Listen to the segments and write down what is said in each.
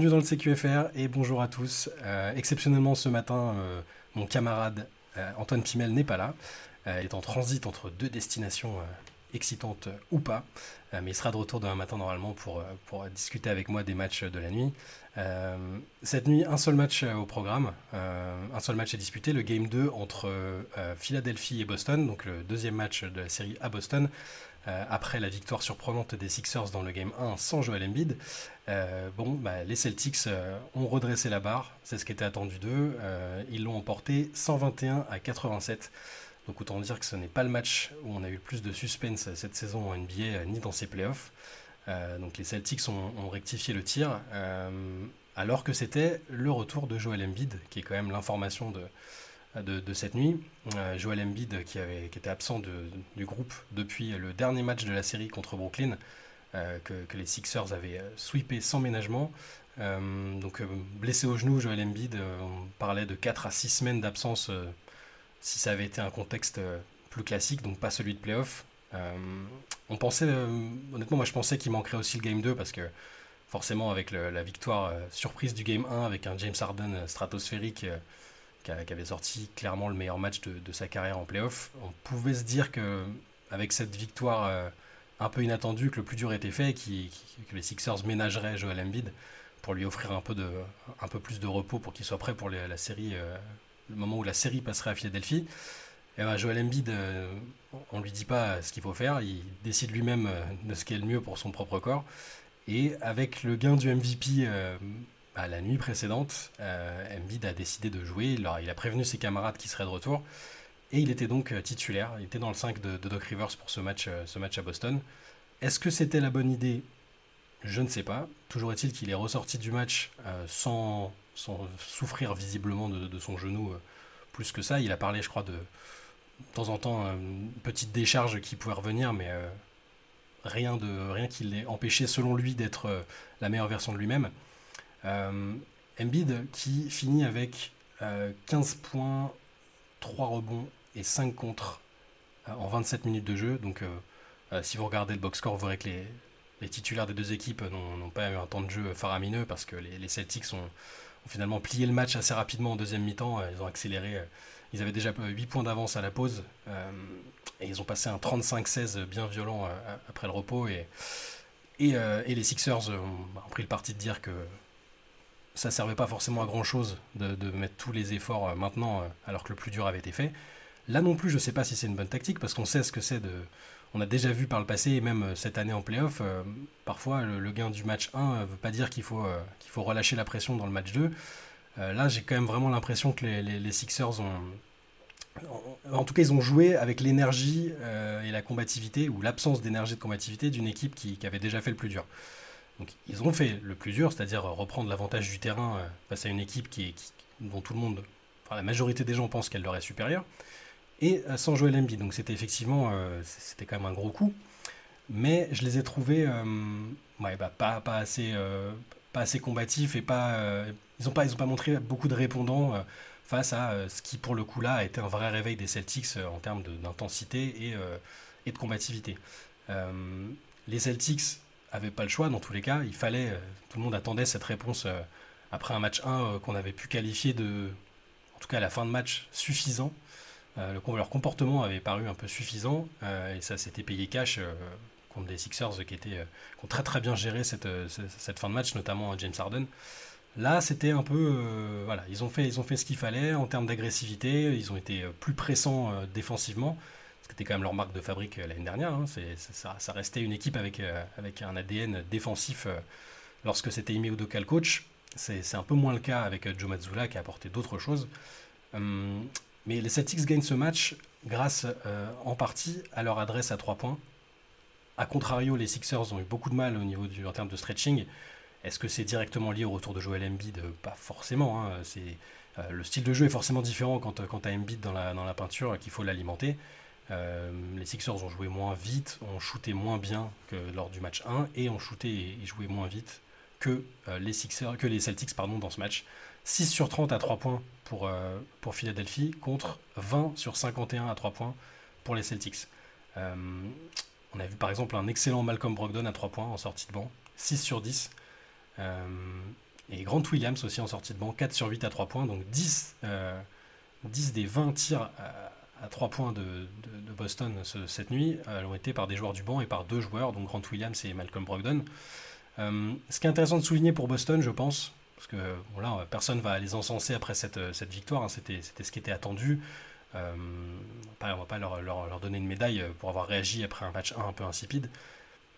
bienvenue dans le CQFR et bonjour à tous. Euh, exceptionnellement ce matin, euh, mon camarade euh, Antoine Pimel n'est pas là. il est en transit entre deux destinations excitantes ou pas. mais il sera de retour demain matin normalement pour, pour discuter avec moi des matchs de la nuit. Cette nuit, un seul match au programme. un seul match est disputé, le Game 2 entre Philadelphie et Boston, donc le deuxième match de la série à Boston. Euh, après la victoire surprenante des Sixers dans le game 1 sans Joel Embiid, euh, bon, bah, les Celtics euh, ont redressé la barre, c'est ce qui était attendu d'eux. ils l'ont emporté 121 à 87. Donc autant dire que ce n'est pas le match où on a eu le plus de suspense cette saison en NBA ni dans ses playoffs. Donc les Celtics ont, rectifié le tir, alors que c'était le retour de Joel Embiid, qui est quand même l'information de, cette nuit. Euh, Joel Embiid, qui, était absent du groupe depuis le dernier match de la série contre Brooklyn, euh, que, les Sixers avaient euh, sweepé sans ménagement. donc blessé au genou, Joel Embiid, on parlait de 4 à 6 semaines d'absence si ça avait été un contexte plus classique, donc pas celui de playoff. On pensait, honnêtement, moi je pensais qu'il manquerait aussi le game 2 parce que forcément avec la victoire surprise du game 1 avec un James Harden stratosphérique qui, avait sorti clairement le meilleur match de, sa carrière en playoff. On pouvait se dire que avec cette victoire euh, un peu inattendue, que le plus dur était fait, qui, que les Sixers ménageraient Joel Embiid pour lui offrir un peu, de, un peu plus de repos pour qu'il soit prêt pour la série, euh, le moment où la série passerait à Philadelphie. Et ben Joel Embiid, euh, on ne lui dit pas ce qu'il faut faire, il décide lui-même de ce qui est le mieux pour son propre corps. Et avec le gain du MVP bah, la nuit précédente, euh, Embiid a décidé de jouer. Il a, prévenu ses camarades qui seraient de retour. Et il était donc euh, titulaire. Il était dans le 5 de, Doc Rivers pour ce match, euh, ce match à Boston. Est-ce que c'était la bonne idée? Je ne sais pas. Toujours est-il qu'il est ressorti du match sans, souffrir visiblement de, son genou plus que ça. Il a parlé, je crois, de, de temps en temps une petite décharge qui pouvait revenir, mais rien, de, rien qui l'ait empêché, selon lui, d'être la meilleure version de lui-même. Euh, Embiid qui finit avec 15 euh, points, 3 rebonds et 5 contre euh, en 27 minutes de jeu. Donc si vous regardez le box score, vous verrez que les, titulaires des deux équipes n'ont pas eu un temps de jeu faramineux parce que les, Celtics ont, finalement plié le match assez rapidement en deuxième mi-temps. Ils ont accéléré. Ils avaient déjà 8 points d'avance à la pause. et ils ont passé un 35-16 bien violent après le repos. Et, et, les Sixers ont, pris le parti de dire que ça servait pas forcément à grand chose de, mettre tous les efforts euh, maintenant, euh, alors que le plus dur avait été fait. Là non plus, je sais pas si c'est une bonne tactique, parce qu'on sait ce que c'est de. On a déjà vu par le passé, et même euh, cette année en playoff, parfois le, gain du match 1 ne veut pas dire qu'il faut, qu'il faut relâcher la pression dans le match 2. Là, j'ai quand même vraiment l'impression que les, Sixers ont. En, tout cas, ils ont joué avec l'énergie et la combativité, ou l'absence d'énergie de combativité d'une équipe qui, qui, avait déjà fait le plus dur. Donc ils ont fait le plus dur, c'est-à-dire reprendre l'avantage du terrain euh, face à une équipe qui, dont tout le monde, enfin la majorité des gens pensent qu'elle leur est supérieure, et euh, sans jouer l'Embiid. Donc c'était effectivement, euh, c'était quand même un gros coup. Mais je les ai trouvés bah, pas, pas, assez, pas assez combatifs et pas, ils n'ont pas, pas montré beaucoup de répondants face à ce qui pour le coup là a été un vrai réveil des Celtics en termes d'intensité et, de combativité. les Celtics avait pas le choix dans tous les cas. Il fallait, euh, tout le monde attendait cette réponse euh, après un match 1 euh, qu'on avait pu qualifier de, en tout cas la fin de match, suffisant. Le, leur comportement avait paru un peu suffisant et ça s'était payé cash contre des Sixers qui, étaient, ont très très bien géré cette, cette, fin de match, notamment James Harden. Là, c'était un peu. voilà, ils ont, fait, ils ont fait ce qu'il fallait en termes d'agressivité, ils ont été plus pressants défensivement c'était quand même leur marque de fabrique euh, l'année dernière. Hein. ça, restait une équipe avec, euh, avec un ADN défensif euh, lorsque c'était Ime Udoka coach. C'est un peu moins le cas avec Joe Mazzulla qui a apporté d'autres choses. Hum, mais les Celtics gagnent ce match grâce en partie à leur adresse à trois points. A contrario, les Sixers ont eu beaucoup de mal au niveau du, en termes de stretching. Est-ce que c'est directement lié au retour de Joel Embiid? Pas forcément. Hein. le style de jeu est forcément différent quand, quand tu as Embiid dans la, dans la peinture qu'il faut l'alimenter. Euh, les Sixers ont joué moins vite, ont shooté moins bien que lors du match 1 et ont shooté et joué moins vite que, euh, que les Celtics pardon, dans ce match. 6 sur 30 à 3 points pour, euh, pour Philadelphie contre 20 sur 51 à 3 points pour les Celtics. on a vu par exemple un excellent Malcolm Brogdon à 3 points en sortie de banc, 6 sur 10. Et Grant Williams aussi en sortie de banc, 4 sur 8 à 3 points, donc 10, 10 des 20 tirs à, 3 points de, Boston cette nuit ont été par des joueurs du banc et par deux joueurs, donc Grant Williams et Malcolm Brogdon. ce qui est intéressant de souligner pour Boston, je pense, parce que voilà, personne va les encenser après cette, victoire, hein, c'était ce qui était attendu. Euh, on ne va pas leur, leur, donner une médaille pour avoir réagi après un match 1 un peu insipide.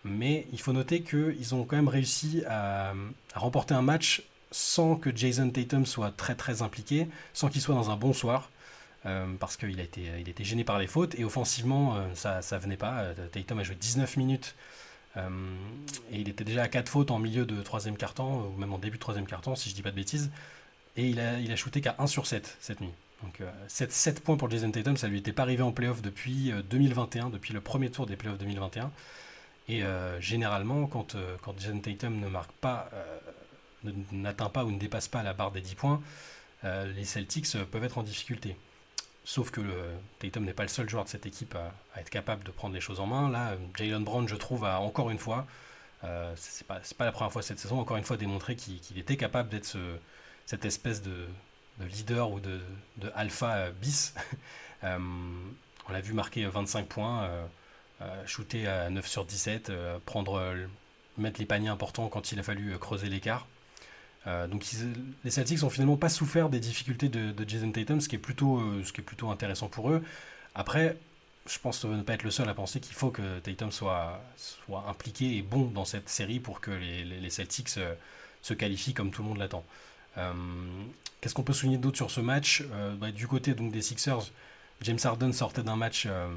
Mais il faut noter qu'ils ont quand même réussi à, remporter un match sans que Jason Tatum soit très très impliqué, sans qu'il soit dans un bon soir. Euh, parce qu'il a été, était gêné par les fautes et offensivement euh, ça ne venait pas. Tatum a joué 19 minutes et il était déjà à 4 fautes en milieu de troisième quart-temps ou même en début de troisième quart-temps si je dis pas de bêtises et il a, shooté qu'à 1 sur 7 cette nuit. Donc 7, euh, points pour Jason Tatum, ça lui était pas arrivé en playoff depuis 2021, euh, depuis le premier tour des playoffs 2021. Et euh, généralement, quand, quand Jason Tatum ne marque pas, n'atteint pas ou ne dépasse pas la barre des 10 points, les Celtics peuvent être en difficulté. Sauf que Tatum n'est pas le seul joueur de cette équipe à, être capable de prendre les choses en main. Là, Jalen Brown, je trouve, a encore une fois, c'est pas, pas la première fois cette saison, encore une fois démontré qu'il était capable d'être ce, cette espèce de, de leader ou de, de alpha euh, bis. Euh, on l'a vu marquer 25 points, euh, shooter à 9 sur 17, prendre, mettre les paniers importants quand il a fallu creuser l'écart. donc les Celtics n'ont finalement pas souffert des difficultés de, Jason Tatum, ce qui, est plutôt, ce qui est plutôt intéressant pour eux. Après, je pense ne pas être le seul à penser qu'il faut que Tatum soit, impliqué et bon dans cette série pour que les, Celtics se qualifient comme tout le monde l'attend. Qu'est-ce qu'on peut souligner d'autre sur ce match? Euh, bah, Du côté des Sixers, James Harden sortait d'un match euh,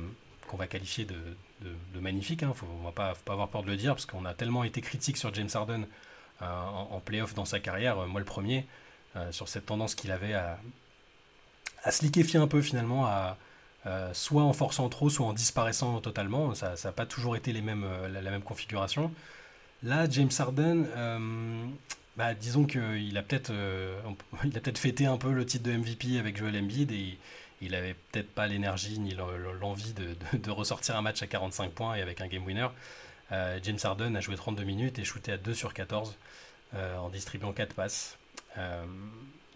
qu'on va qualifier de, magnifique. Hein. Faut, on ne va pas, avoir peur de le dire, parce qu'on a tellement été critique sur James Harden euh, en, playoff dans sa carrière, moi le premier, sur cette tendance qu'il avait à, se liquéfier un peu finalement, soit en forçant trop, soit en disparaissant totalement. Ça n'a pas toujours été la, même configuration. Là, James Harden bah, disons qu'il a peut-être euh, peut-être fêté un peu le titre de MVP avec Joel Embiid et il avait peut-être pas l'énergie ni l'envie de, ressortir un match à 45 points et avec un game winner. Euh, James Harden a joué 32 minutes et shooté à 2 sur 14 euh, en distribuant 4 passes.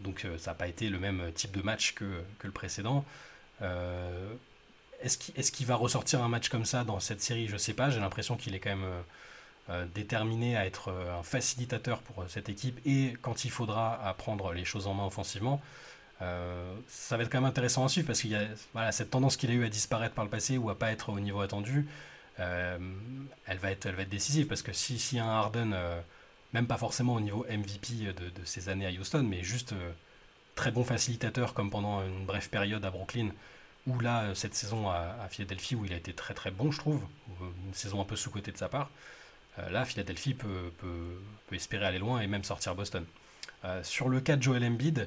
donc ça n'a pas été le même type de match que, le précédent. Est-ce qu'il va ressortir un match comme ça dans cette série? Je ne sais pas. J'ai l'impression qu'il est quand même euh, déterminé à être euh, un facilitateur pour euh, cette équipe et quand il faudra à prendre les choses en main offensivement. Ça va être quand même intéressant à suivre parce qu'il y a voilà, cette tendance qu'il a eu à disparaître par le passé ou à pas être au niveau attendu. elle, va être, elle va être décisive parce que si, si un Harden, même pas forcément au niveau MVP de, de ses années à Houston, mais juste très bon facilitateur comme pendant une brève période à Brooklyn, ou là cette saison à, à, Philadelphie où il a été très très bon je trouve, une saison un peu sous-côté de sa part, euh, là, Philadelphie peut, espérer aller loin et même sortir Boston. Euh, sur le cas de Joel Embiid, euh,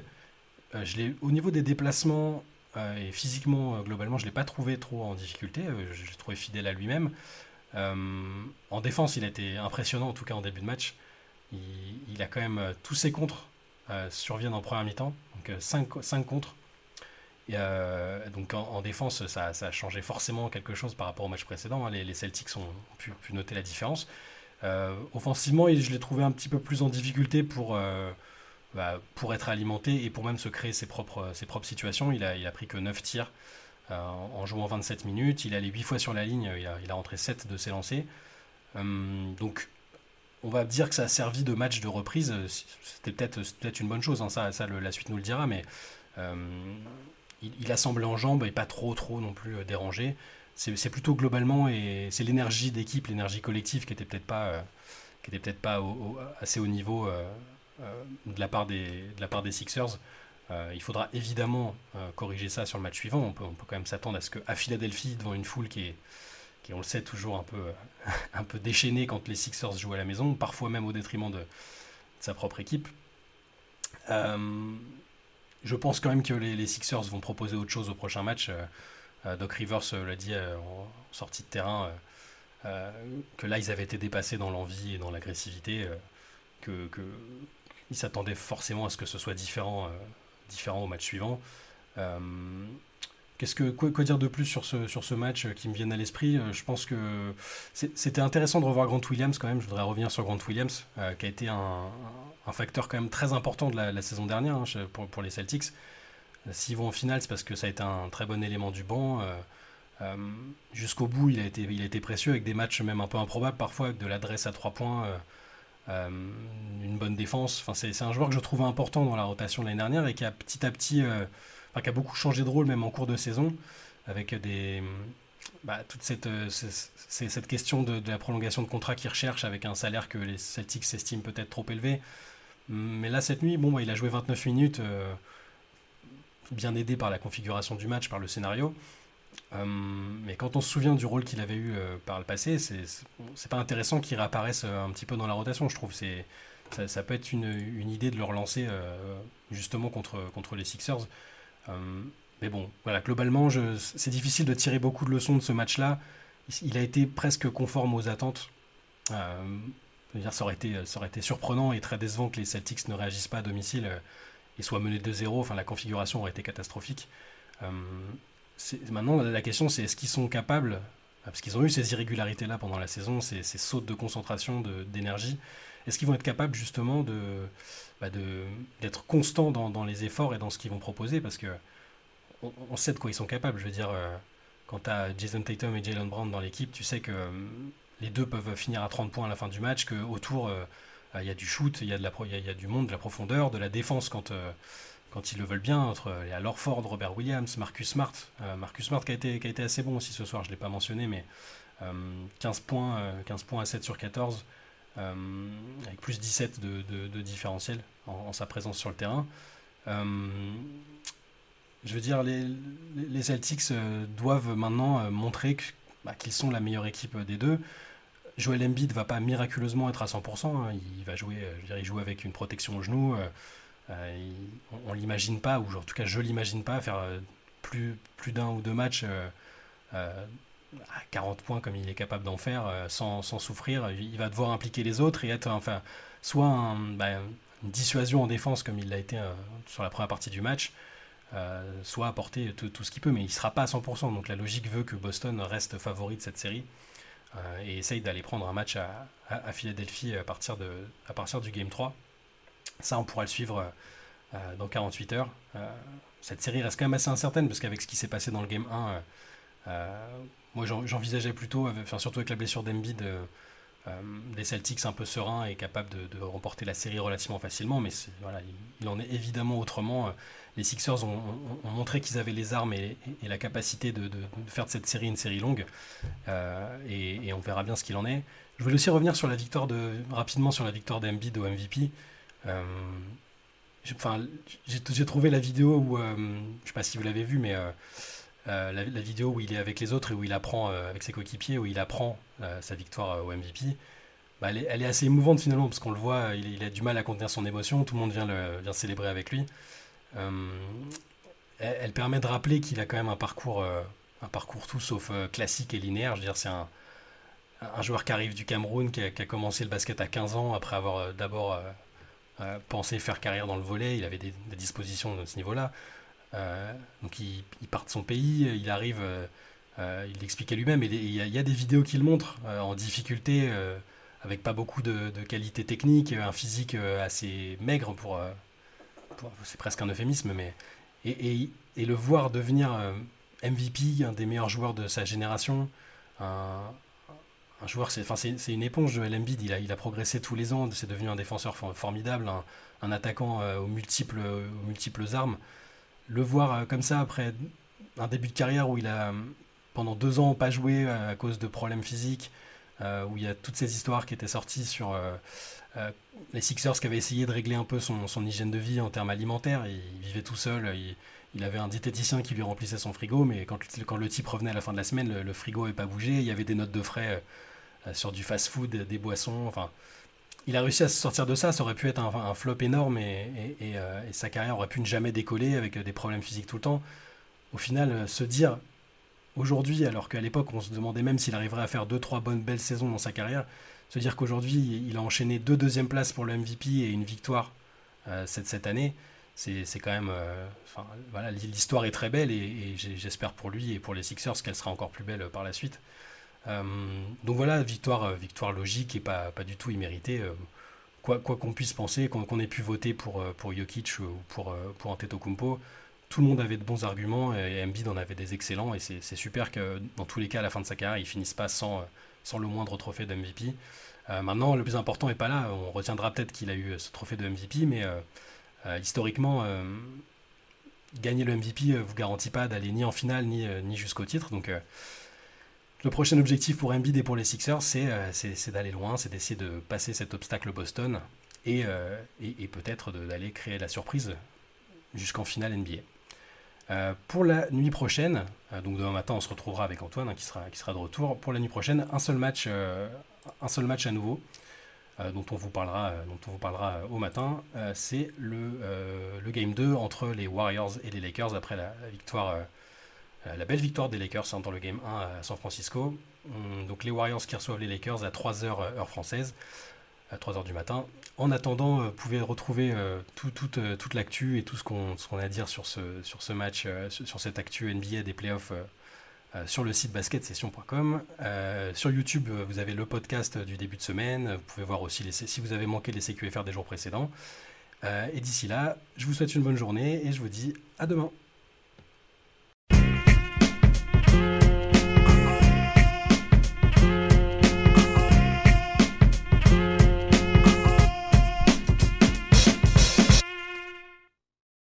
je au niveau des déplacements et physiquement, globalement, je ne l'ai pas trouvé trop en difficulté. je l'ai trouvé fidèle à lui-même. en défense, il a été impressionnant, en tout cas en début de match. Il, a quand même tous ses contres surviennent en première mi-temps, donc 5, 5 contres. Donc en, défense, ça, a changé forcément quelque chose par rapport au match précédent. Hein. Les, Celtics ont pu, noter la différence. Euh, offensivement, je l'ai trouvé un petit peu plus en difficulté pour, euh, bah, pour être alimenté et pour même se créer ses propres, ses propres situations. Il a, il a pris que 9 tirs euh, en jouant 27 minutes. Il allait 8 fois sur la ligne, il a, il a rentré 7 de ses lancers. donc on va dire que ça a servi de match de reprise. C'était peut-être peut une bonne chose, hein. ça, ça la suite nous le dira, mais il, il, a semblé en jambes et pas trop trop non plus dérangé c'est plutôt globalement et c'est l'énergie d'équipe, l'énergie collective qui était peut-être pas, euh, qui était peut-être pas assez haut niveau euh, euh, de la part des de la part des Sixers. il faudra évidemment corriger ça sur le match suivant. On peut, quand même s'attendre à ce qu'à Philadelphie, devant une foule qui est, qui on le sait, toujours un peu, un peu déchaînée quand les Sixers jouent à la maison, parfois même au détriment de, sa propre équipe. je pense quand même que les, Sixers vont proposer autre chose au prochain match. Euh, Doc Rivers euh, l'a dit euh, en sortie de terrain, que là ils avaient été dépassés dans l'envie et dans l'agressivité, que, que s'attendaient forcément à ce que ce soit différent, différent au match suivant. Qu'est-ce que quoi, dire de plus sur ce, sur ce match qui me vienne à l'esprit Je pense que c'était intéressant de revoir Grant Williams quand même. Je voudrais revenir sur Grant Williams, qui a été un, facteur quand même très important de la, saison dernière hein, pour, pour, les Celtics. S'ils vont en finale, c'est parce que ça a été un très bon élément du banc. Euh, jusqu'au bout, il a, été, il a été précieux avec des matchs même un peu improbables parfois, avec de l'adresse à trois points, euh, euh, une bonne défense. Enfin, c'est, un joueur que je trouvais important dans la rotation de l'année dernière et qui a petit à petit, enfin, qui a beaucoup changé de rôle même en cours de saison, avec bah, toute cette, cette question de, la prolongation de contrat qu'il recherche avec un salaire que les Celtics estiment peut-être trop élevé. Mais là, cette nuit, bon, bah, il a joué 29 minutes, bien aidé par la configuration du match, par le scénario. Euh, mais quand on se souvient du rôle qu'il avait eu euh, par le passé, c'est pas intéressant qu'il réapparaisse euh, un petit peu dans la rotation, je trouve. Ça, peut être une, idée de le relancer justement contre, les Sixers. mais bon, voilà, globalement, c'est difficile de tirer beaucoup de leçons de ce match-là. Il a été presque conforme aux attentes. ça, aurait été, ça aurait été surprenant et très décevant que les Celtics ne réagissent pas à domicile et soient menés de 0 Enfin, la configuration aurait été catastrophique maintenant la question c'est est-ce qu'ils sont capables, parce qu'ils ont eu ces irrégularités-là pendant la saison, ces, ces sautes de concentration, d'énergie, est-ce qu'ils vont être capables justement de bah, d'être constants dans, les efforts et dans ce qu'ils vont proposer? Parce que on, sait de quoi ils sont capables. Je veux dire, euh, quand tu as Jason Tatum et Jalen Brown dans l'équipe, tu sais que euh, les deux peuvent finir à 30 points à la fin du match, qu'autour, euh, il y a du shoot, il y, a il y, a du monde, de la profondeur, de la défense quand quand ils le veulent bien, entre y a Lorford, Robert Williams, Marcus Smart. Euh, Marcus Smart qui a, été, qui a été assez bon aussi ce soir, je ne l'ai pas mentionné, mais 15, euh, points, 15 euh, points à 7 sur 14, avec plus 17 de, de, différentiel en, sa présence sur le terrain. je veux dire, les, les Celtics doivent maintenant montrer bah, qu'ils sont la meilleure équipe des deux. Joel Embiid va pas miraculeusement être à 100%. Hein. il va jouer, je veux dire, il joue avec une protection au genou. Euh, on, ne l'imagine pas, ou en tout cas je l'imagine pas, faire euh, plus, d'un ou deux matchs euh, à 40 points comme il est capable d'en faire sans, souffrir. Il va devoir impliquer les autres et être enfin soit bah, une dissuasion en défense comme il l'a été sur la première partie du match, soit apporter tout, ce qu'il peut, mais il ne sera pas à 100%. Donc la logique veut que Boston reste favori de cette série et essaye d'aller prendre un match à, Philadelphie à partir, à partir du Game 3. Ça, on pourra le suivre euh, euh, dans 48 heures. Euh, cette série reste quand même assez incertaine parce qu'avec ce qui s'est passé dans le game 1, moi j'envisageais plutôt, enfin, surtout avec la blessure d'Embiid, des Celtics un peu sereins et capables de, remporter la série relativement facilement, mais voilà, il, en est évidemment autrement. Les Sixers ont, montré qu'ils avaient les armes et, la capacité de, faire de cette série une série longue, et, on verra bien ce qu'il en est. Je voulais aussi revenir sur la victoire de, rapidement sur la victoire d'Embiid au MVP. Euh, enfin, j'ai trouvé la vidéo où, euh, je sais pas si vous l'avez vu, mais euh, la, vidéo où il est avec les autres et où il apprend avec ses coéquipiers, où il apprend sa victoire au MVP. Bah, elle, est, assez émouvante finalement parce qu'on le voit, il, a du mal à contenir son émotion, tout le monde vient, le, célébrer avec lui. Elle, permet de rappeler qu'il a quand même un parcours, un parcours tout sauf classique et linéaire. Je veux dire, c'est un, joueur qui arrive du Cameroun, qui a, commencé le basket à 15 ans après avoir d'abord euh, pensait faire carrière dans le volet, il avait des, dispositions de ce niveau-là. Euh, donc il, part de son pays, il arrive, euh, il l'expliquait lui-même, et il y, a des vidéos qui le montrent en difficulté, avec pas beaucoup de, qualité technique, un physique assez maigre pour... c'est presque un euphémisme, mais... Et, et, le voir devenir MVP, un des meilleurs joueurs de sa génération, un, un joueur, c'est une éponge, Joel Embiid. Il a, progressé tous les ans. C'est devenu un défenseur formidable, un, attaquant euh, aux, multiples, armes. Le voir euh, comme ça après un début de carrière où il a pendant deux ans pas joué euh, à cause de problèmes physiques, où il y a toutes ces histoires qui étaient sorties sur les Sixers qui avaient essayé de régler un peu son, hygiène de vie en termes alimentaires. Il, vivait tout seul. Il, avait un diététicien qui lui remplissait son frigo, mais quand, le type revenait à la fin de la semaine, le, frigo n'avait pas bougé. Il y avait des notes de frais sur du fast-food, des boissons. Enfin, il a réussi à se sortir de ça. Ça aurait pu être un, flop énorme euh, et, sa carrière aurait pu ne jamais décoller avec des problèmes physiques tout le temps. Au final, euh, se dire aujourd'hui, alors qu'à l'époque on se demandait même s'il arriverait à faire deux trois bonnes belles saisons dans sa carrière, se dire qu'aujourd'hui il a enchaîné deux deuxièmes places pour le MVP et une victoire cette, cette année, c'est quand même. voilà, l'histoire est très belle et, j'espère pour lui et pour les Sixers qu'elle sera encore plus belle par la suite. Donc voilà, victoire, victoire logique et pas, du tout imméritée. quoi qu'on puisse penser, qu'on ait pu voter pour, pour Jokic ou pour, pour Antetokounmpo, tout le monde avait de bons arguments et Embiid en avait des excellents et c'est super que dans tous les cas à la fin de sa carrière il finisse pas sans, le moindre trophée de MVP. Euh, maintenant le plus important n'est pas là, on retiendra peut-être qu'il a eu ce trophée de MVP mais euh, euh, historiquement gagner le MVP ne vous garantit pas d'aller ni en finale ni, ni jusqu'au titre donc le prochain objectif pour Embiid et pour les Sixers c'est d'aller loin, c'est d'essayer de passer cet obstacle Boston et, et peut-être d'aller créer la surprise jusqu'en finale NBA. Euh, pour la nuit prochaine, euh, donc demain matin on se retrouvera avec Antoine hein, qui, sera, de retour. Pour la nuit prochaine, un seul match, euh, un seul match à nouveau. dont on vous parlera, dont on vous parlera au matin, c'est le, le game 2 entre les Warriors et les Lakers après la, victoire, la belle victoire des Lakers hein, dans le game 1 à San Francisco. Hum, donc les Warriors qui reçoivent les Lakers à 3h heure française à 3h du matin. En attendant, euh, vous pouvez retrouver euh, euh, toute l'actu et tout ce qu'on a à dire sur ce, sur ce match, sur cette actu NBA des playoffs sur le site basketsession.com. sur YouTube, vous avez le podcast du début de semaine. Vous pouvez voir aussi si vous avez manqué les CQFR des jours précédents. et d'ici là, je vous souhaite une bonne journée et je vous dis à demain.